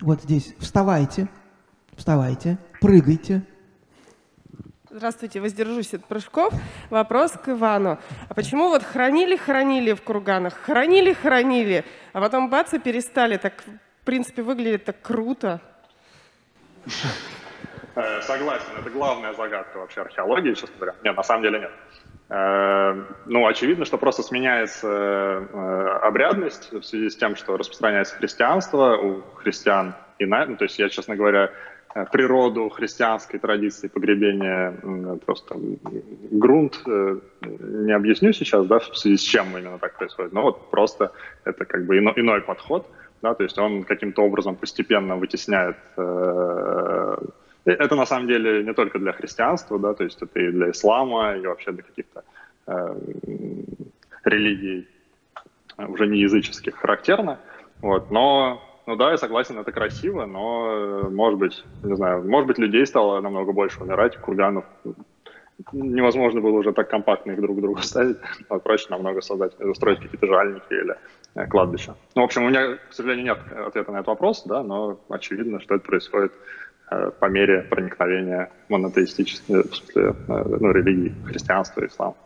Вот здесь. Вставайте, вставайте, прыгайте. Здравствуйте, воздержусь от прыжков. Вопрос к Ивану. А почему вот хранили-хранили в курганах, хранили-хранили, а потом бац и перестали? Так, в принципе, выглядит так круто. Э, согласен, это главная загадка вообще археологии, честно говоря. Нет, на самом деле нет. Э, ну, очевидно, что просто сменяется э, обрядность в связи с тем, что распространяется христианство у христиан. И, ну, то есть я, честно говоря, природу христианской традиции погребения, просто грунт, э, не объясню сейчас, да, в связи с чем именно так происходит, но вот просто это как бы иной, иной подход, да, то есть он каким-то образом постепенно вытесняет э, это на самом деле не только для христианства, да, то есть это и для ислама, и вообще для каких-то э, религий уже не языческих характерно, вот, но ну да, я согласен, это красиво, но, э, может быть, не знаю, может быть, людей стало намного больше умирать, курганов невозможно было уже так компактно их друг к другу ставить, а проще намного создать, устроить какие-то жальники или э, кладбища. Ну, в общем, у меня, к сожалению, нет ответа на этот вопрос, да, но очевидно, что это происходит э, по мере проникновения монотеистической, в смысле, ну, религии, христианства ислама.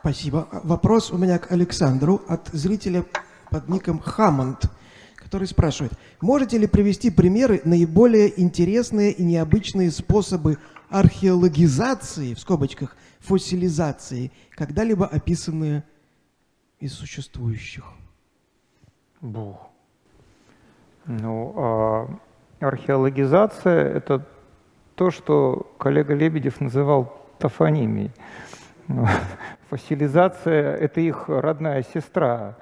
Спасибо. Вопрос у меня к Александру от зрителя под ником Хаммонд который спрашивает, можете ли привести примеры наиболее интересные и необычные способы археологизации, в скобочках, фоссилизации, когда-либо описанные из существующих? Бог. Ну, а археологизация – это то, что коллега Лебедев называл тофонимией. Фоссилизация – это их родная сестра.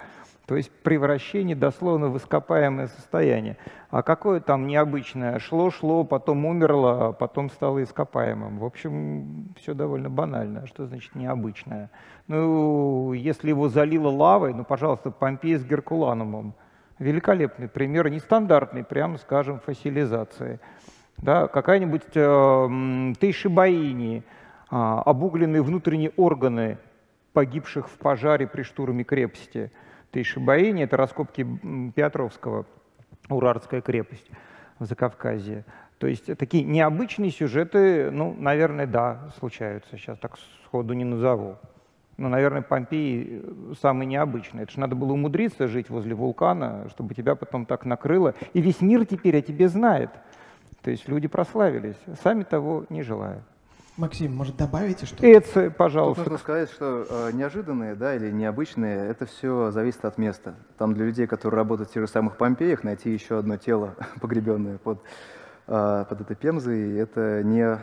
То есть превращение дословно в ископаемое состояние. А какое там необычное? Шло-шло, потом умерло, а потом стало ископаемым. В общем, все довольно банально. Что значит необычное? Ну, если его залило лавой, ну, пожалуйста, Помпей с Геркуланумом. Великолепный пример, нестандартный, прямо скажем, фасилизации. Да, какая-нибудь э, Тейшибаини, э, обугленные внутренние органы погибших в пожаре при штурме крепости – Тейшибаине, это раскопки Петровского, Урарская крепость в Закавказье. То есть такие необычные сюжеты, ну, наверное, да, случаются. Сейчас так сходу не назову. Но, наверное, Помпей э, самый необычный. Это же надо было умудриться жить возле вулкана, чтобы тебя потом так накрыло. И весь мир теперь о тебе знает. То есть люди прославились, сами того не желая. Максим, может, добавите что-то? Эце, пожалуйста. Тут нужно сказать, что э, неожиданные да, или необычные, это все зависит от места. Там для людей, которые работают в тех же самых Помпеях, найти еще одно тело, погребенное под, э, под этой пемзой, это не,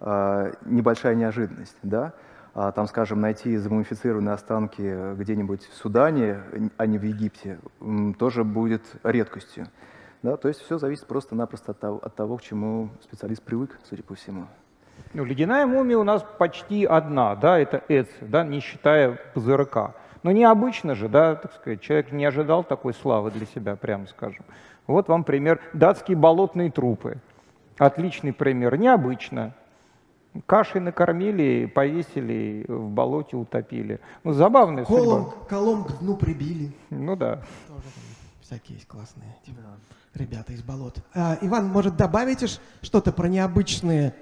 э, небольшая неожиданность. Да? А там, скажем, найти замумифицированные останки где-нибудь в Судане, а не в Египте, тоже будет редкостью. Да? То есть все зависит просто-напросто от того, от того, к чему специалист привык, судя по всему. Ну, ледяная мумия у нас почти одна, да, это Эц, да, не считая ПЗРК. Но необычно же, да, так сказать, человек не ожидал такой славы для себя, прямо скажем. Вот вам пример. Датские болотные трупы. Отличный пример. Необычно. Кашей накормили, повесили, в болоте утопили. Ну, забавная Колом, судьба. Колом к дну прибили. Ну да. Тоже всякие есть классные да. ребята из болот. А, Иван, может, добавите что-то про необычные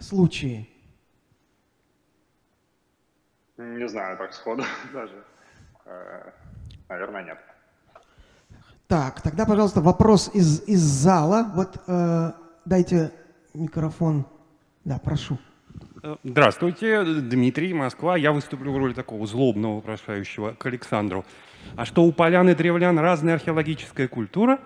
случаи? Не знаю, так сходу даже. Э, наверное, нет. Так, тогда, пожалуйста, вопрос из, из зала. Вот э, дайте микрофон. Да, прошу. Э, здравствуйте, Дмитрий, Москва. Я выступлю в роли такого злобного вопрошающего к Александру. А что у полян и древлян разная археологическая культура?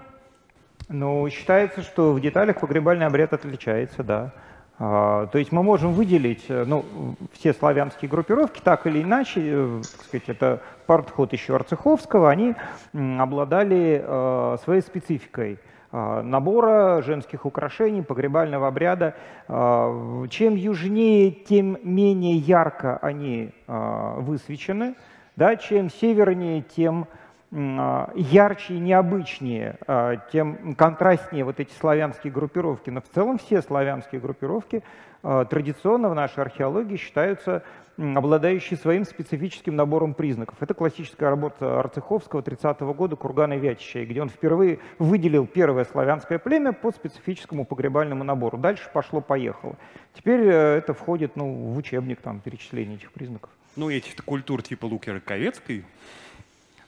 Ну, считается, что в деталях погребальный обряд отличается, да. А, то есть мы можем выделить э, ну, все славянские группировки, так или иначе, э, так сказать, это подход еще Арцеховского, они обладали э, своей спецификой набора женских украшений, погребального обряда. Чем южнее, тем менее ярко они высвечены, да, чем севернее, тем а, ярче и необычнее, а, тем контрастнее вот эти славянские группировки. Но в целом все славянские группировки а, традиционно в нашей археологии считаются обладающие своим специфическим набором признаков. Это классическая работа Арцеховского 30-го года «Курган и Вятичей», где он впервые выделил первое славянское племя по специфическому погребальному набору. Дальше пошло-поехало. Теперь э, это входит ну, в учебник там, перечисления этих признаков. Ну, этих культур типа Луки Раковецкой,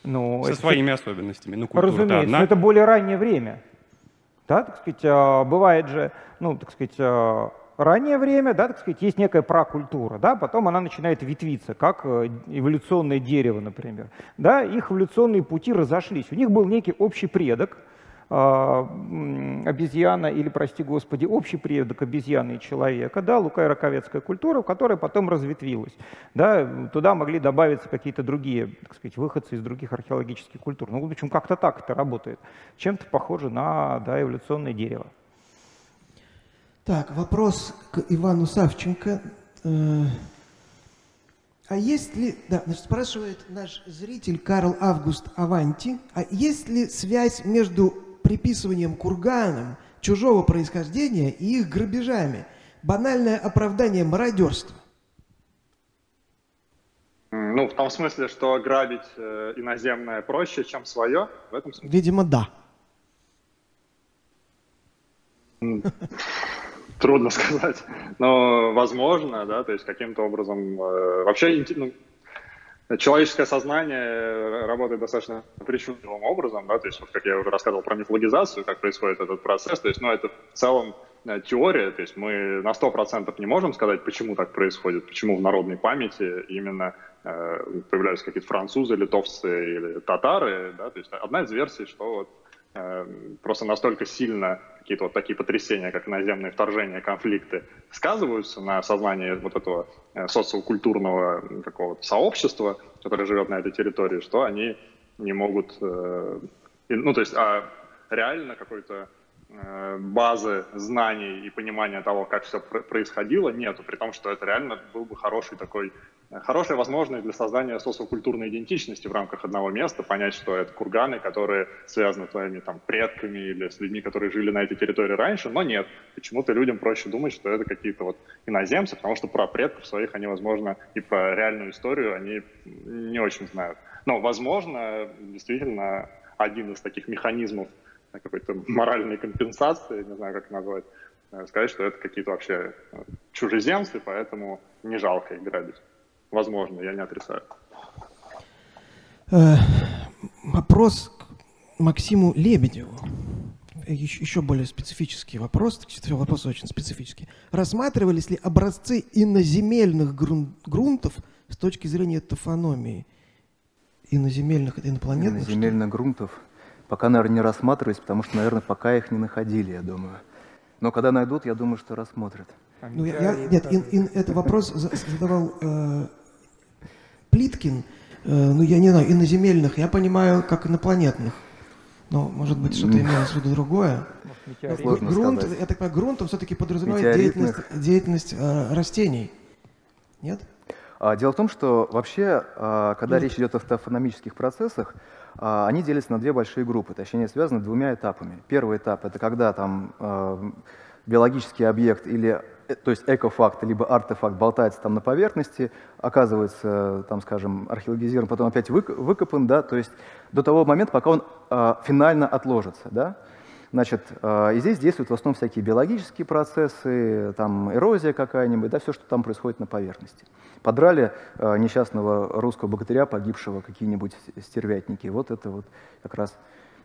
ну, Со это, своими особенностями. Ну, разумеется, одна. это более раннее время. Да, так сказать, а, бывает же, ну, так сказать, а, раннее время, да, так сказать, есть некая пракультура, да, потом она начинает ветвиться, как э, эволюционное дерево, например. Да, их эволюционные пути разошлись. У них был некий общий предок, обезьяна или, прости господи, общий предок обезьяны и человека, да, лукао-раковецкая культура, которая потом разветвилась. Да, туда могли добавиться какие-то другие, так сказать, выходцы из других археологических культур. Ну, в общем, как-то так это работает. Чем-то похоже на да, эволюционное дерево. Так, вопрос к Ивану Савченко. Э, а есть ли, да, спрашивает наш зритель Карл Август Аванти, а есть ли связь между приписыванием курганам чужого происхождения и их грабежами. Банальное оправдание мародерства. Ну, в том смысле, что грабить э, иноземное проще, чем свое? В этом смысле? Видимо, да. Трудно сказать. Но возможно, да, то есть каким-то образом... Э, вообще, ну, человеческое сознание э, работает достаточно причудливым образом, да, то есть вот как я уже рассказывал про мифологизацию, как происходит этот процесс, то есть, ну, это в целом э, теория, то есть мы на 100% не можем сказать, почему так происходит, почему в народной памяти именно э, появляются какие-то французы, литовцы или татары, да, то есть одна из версий, что вот просто настолько сильно какие-то вот такие потрясения, как наземные вторжения, конфликты, сказываются на сознании вот этого э, социокультурного какого-то сообщества, которое живет на этой территории, что они не могут, э, ну то есть, а реально какой-то э, базы знаний и понимания того, как все происходило, нету, при том, что это реально был бы хороший такой хорошая возможность для создания социокультурной идентичности в рамках одного места, понять, что это курганы, которые связаны с твоими там, предками или с людьми, которые жили на этой территории раньше, но нет. Почему-то людям проще думать, что это какие-то вот иноземцы, потому что про предков своих они, возможно, и про реальную историю они не очень знают. Но, возможно, действительно, один из таких механизмов какой-то моральной компенсации, не знаю, как назвать, э, сказать, что это какие-то вообще э, чужеземцы, поэтому не жалко их грабить. Возможно, я не отрицаю. Э, вопрос к Максиму Лебедеву. Еще, еще более специфический вопрос. Вопрос очень специфический. Рассматривались ли образцы иноземельных грун, грунтов с точки зрения тофономии? Иноземельных, инопланетных? Иноземельных грунтов пока, наверное, не рассматривались, потому что, наверное, пока их не находили, я думаю. Но когда найдут, я думаю, что рассмотрят. Ну, я, я, нет, ин, ин, это вопрос задавал э, Плиткин, э, ну, я не знаю, иноземельных, я понимаю, как инопланетных. Но, может быть, что-то имелось в виду другое. Ну, грунт, я так понимаю, грунтом все-таки подразумевает деятельность, деятельность э, растений. Нет? А, дело в том, что вообще, а, когда речь идет о тавтономических процессах, они делятся на две большие группы, точнее, связаны двумя этапами. Первый этап — это когда там биологический объект или Э, то есть экофакт, либо артефакт болтается там на поверхности, оказывается, там, скажем, археологизирован, потом опять выкопан, да, то есть до того момента, пока он э, финально отложится, да. Значит, э, и здесь действуют в основном всякие биологические процессы, там эрозия какая-нибудь, да, все, что там происходит на поверхности. Подрали э, несчастного русского богатыря, погибшего какие-нибудь стервятники, вот это вот как раз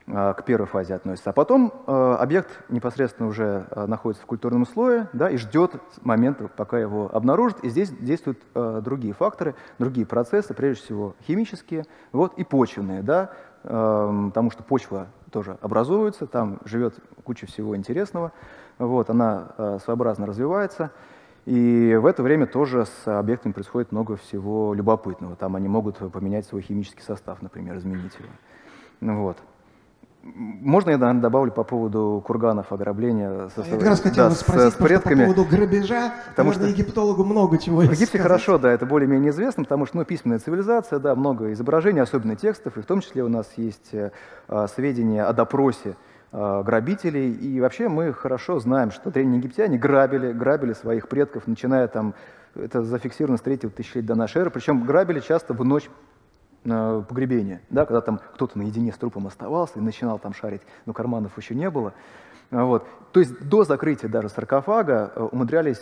к первой фазе относится. А потом объект непосредственно уже находится в культурном слое да, и ждет момента, пока его обнаружат. И здесь действуют другие факторы, другие процессы, прежде всего химические вот, и почвенные. Да, потому что почва тоже образуется, там живет куча всего интересного, вот, она своеобразно развивается. И в это время тоже с объектами происходит много всего любопытного. Там они могут поменять свой химический состав, например, изменить его. Вот. Можно я, наверное, добавлю по поводу курганов, ограбления? Со, я как раз хотел да, спросить, с, с предками. по поводу грабежа, потому что египтологу много чего В Египте хорошо, да, это более-менее известно, потому что ну, письменная цивилизация, да, много изображений, особенно текстов, и в том числе у нас есть э, сведения о допросе Э, грабителей. И вообще мы хорошо знаем, что древние египтяне грабили, грабили своих предков, начиная там, это зафиксировано с третьего тысячелетия до нашей эры, причем грабили часто в ночь погребения, да, когда там кто-то наедине с трупом оставался и начинал там шарить, но карманов еще не было. Вот. То есть до закрытия даже саркофага э, умудрялись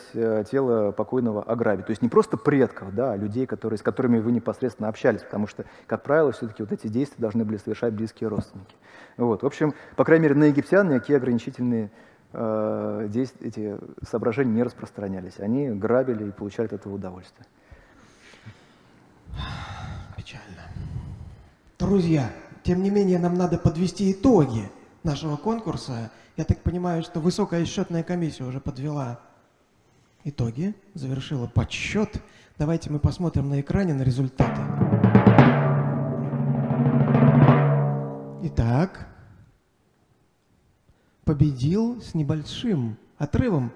тело покойного ограбить. То есть не просто предков, да, а людей, которые, с которыми вы непосредственно общались, потому что, как правило, все-таки вот эти действия должны были совершать близкие родственники. Вот. В общем, по крайней мере, на египтян никакие ограничительные э, действия, эти соображения не распространялись. Они грабили и получали от этого удовольствие. Печально. Друзья, тем не менее, нам надо подвести итоги нашего конкурса. Я так понимаю, что высокая счетная комиссия уже подвела итоги, завершила подсчет. Давайте мы посмотрим на экране на результаты. Итак, победил с небольшим отрывом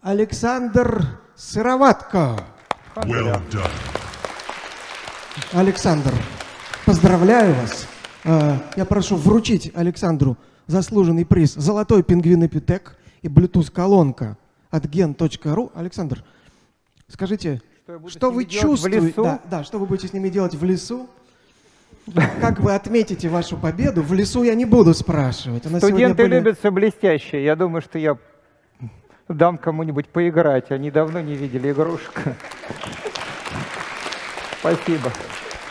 Александр Сыроватко. Well Александр, поздравляю вас. А, я прошу вручить Александру заслуженный приз «Золотой пингвинопитек» и Bluetooth-колонка от gen.ru. Александр, скажите, что, что вы чувствуете? Да, да, что вы будете с ними делать в лесу? Как вы отметите вашу победу? В лесу я не буду спрашивать. Она Студенты были... любят все блестящее. Я думаю, что я дам кому-нибудь поиграть. Они давно не видели игрушек. Спасибо.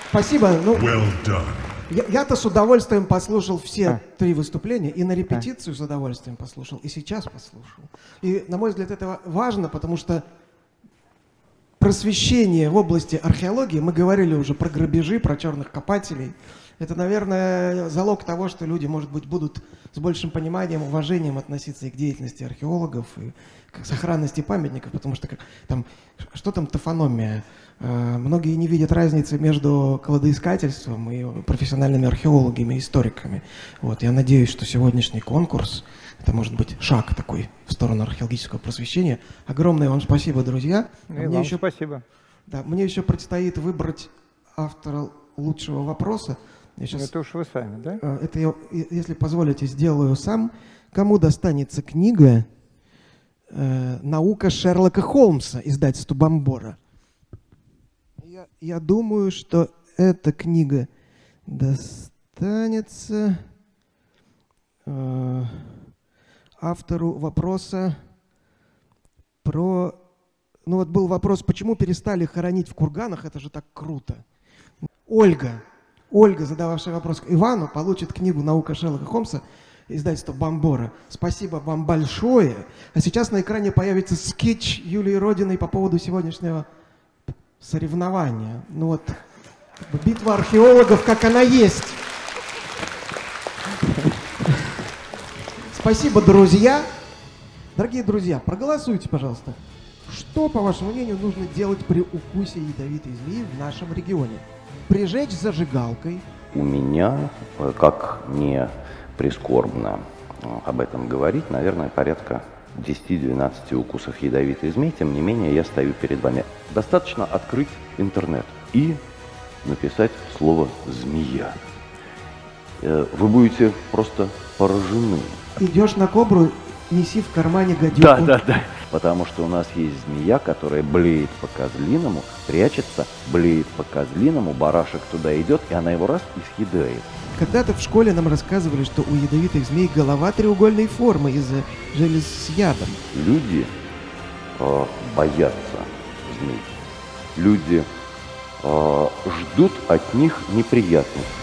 Спасибо. Ну, well done. Я, то с удовольствием послушал все а. три выступления, и на репетицию а. с удовольствием послушал, и сейчас послушал. И, на мой взгляд, это важно, потому что просвещение в области археологии, мы говорили уже про грабежи, про черных копателей, это, наверное, залог того, что люди, может быть, будут с большим пониманием, уважением относиться и к деятельности археологов, и сохранности памятников, потому что как, там, что там тофономия? Э, многие не видят разницы между кладоискательством и профессиональными археологами, историками. Вот, я надеюсь, что сегодняшний конкурс это может быть шаг такой в сторону археологического просвещения. Огромное вам спасибо, друзья. И мне вам еще, спасибо. Да, мне еще предстоит выбрать автора лучшего вопроса. Я сейчас, это уж вы сами, да? Э, это я, если позволите, сделаю сам. Кому достанется книга э, «Наука Шерлока Холмса» издательства Бомбора? Я, я думаю, что эта книга достанется... Э, автору вопроса про... Ну вот был вопрос, почему перестали хоронить в курганах, это же так круто. Ольга, Ольга, задававшая вопрос Ивану, получит книгу «Наука Шерлока Холмса» издательства «Бомбора». Спасибо вам большое. А сейчас на экране появится скетч Юлии Родиной по поводу сегодняшнего соревнования. Ну вот, битва археологов, как она есть. Спасибо, друзья. Дорогие друзья, проголосуйте, пожалуйста. Что, по вашему мнению, нужно делать при укусе ядовитой змеи в нашем регионе? Прижечь зажигалкой? У меня, э, как не прискорбно э, об этом говорить, наверное, порядка 10-12 укусов ядовитой змеи. Тем не менее, я стою перед вами. Достаточно открыть интернет и написать слово «змея». Э, вы будете просто поражены идешь на кобру, неси в кармане гадюку. Да, да, да. Потому что у нас есть змея, которая блеет по козлиному, прячется, блеет по козлиному, барашек туда идет, и она его раз и съедает. Когда-то в школе нам рассказывали, что у ядовитых змей голова треугольной формы из-за желез с ядом. Люди э, боятся змей. Люди э, ждут от них неприятностей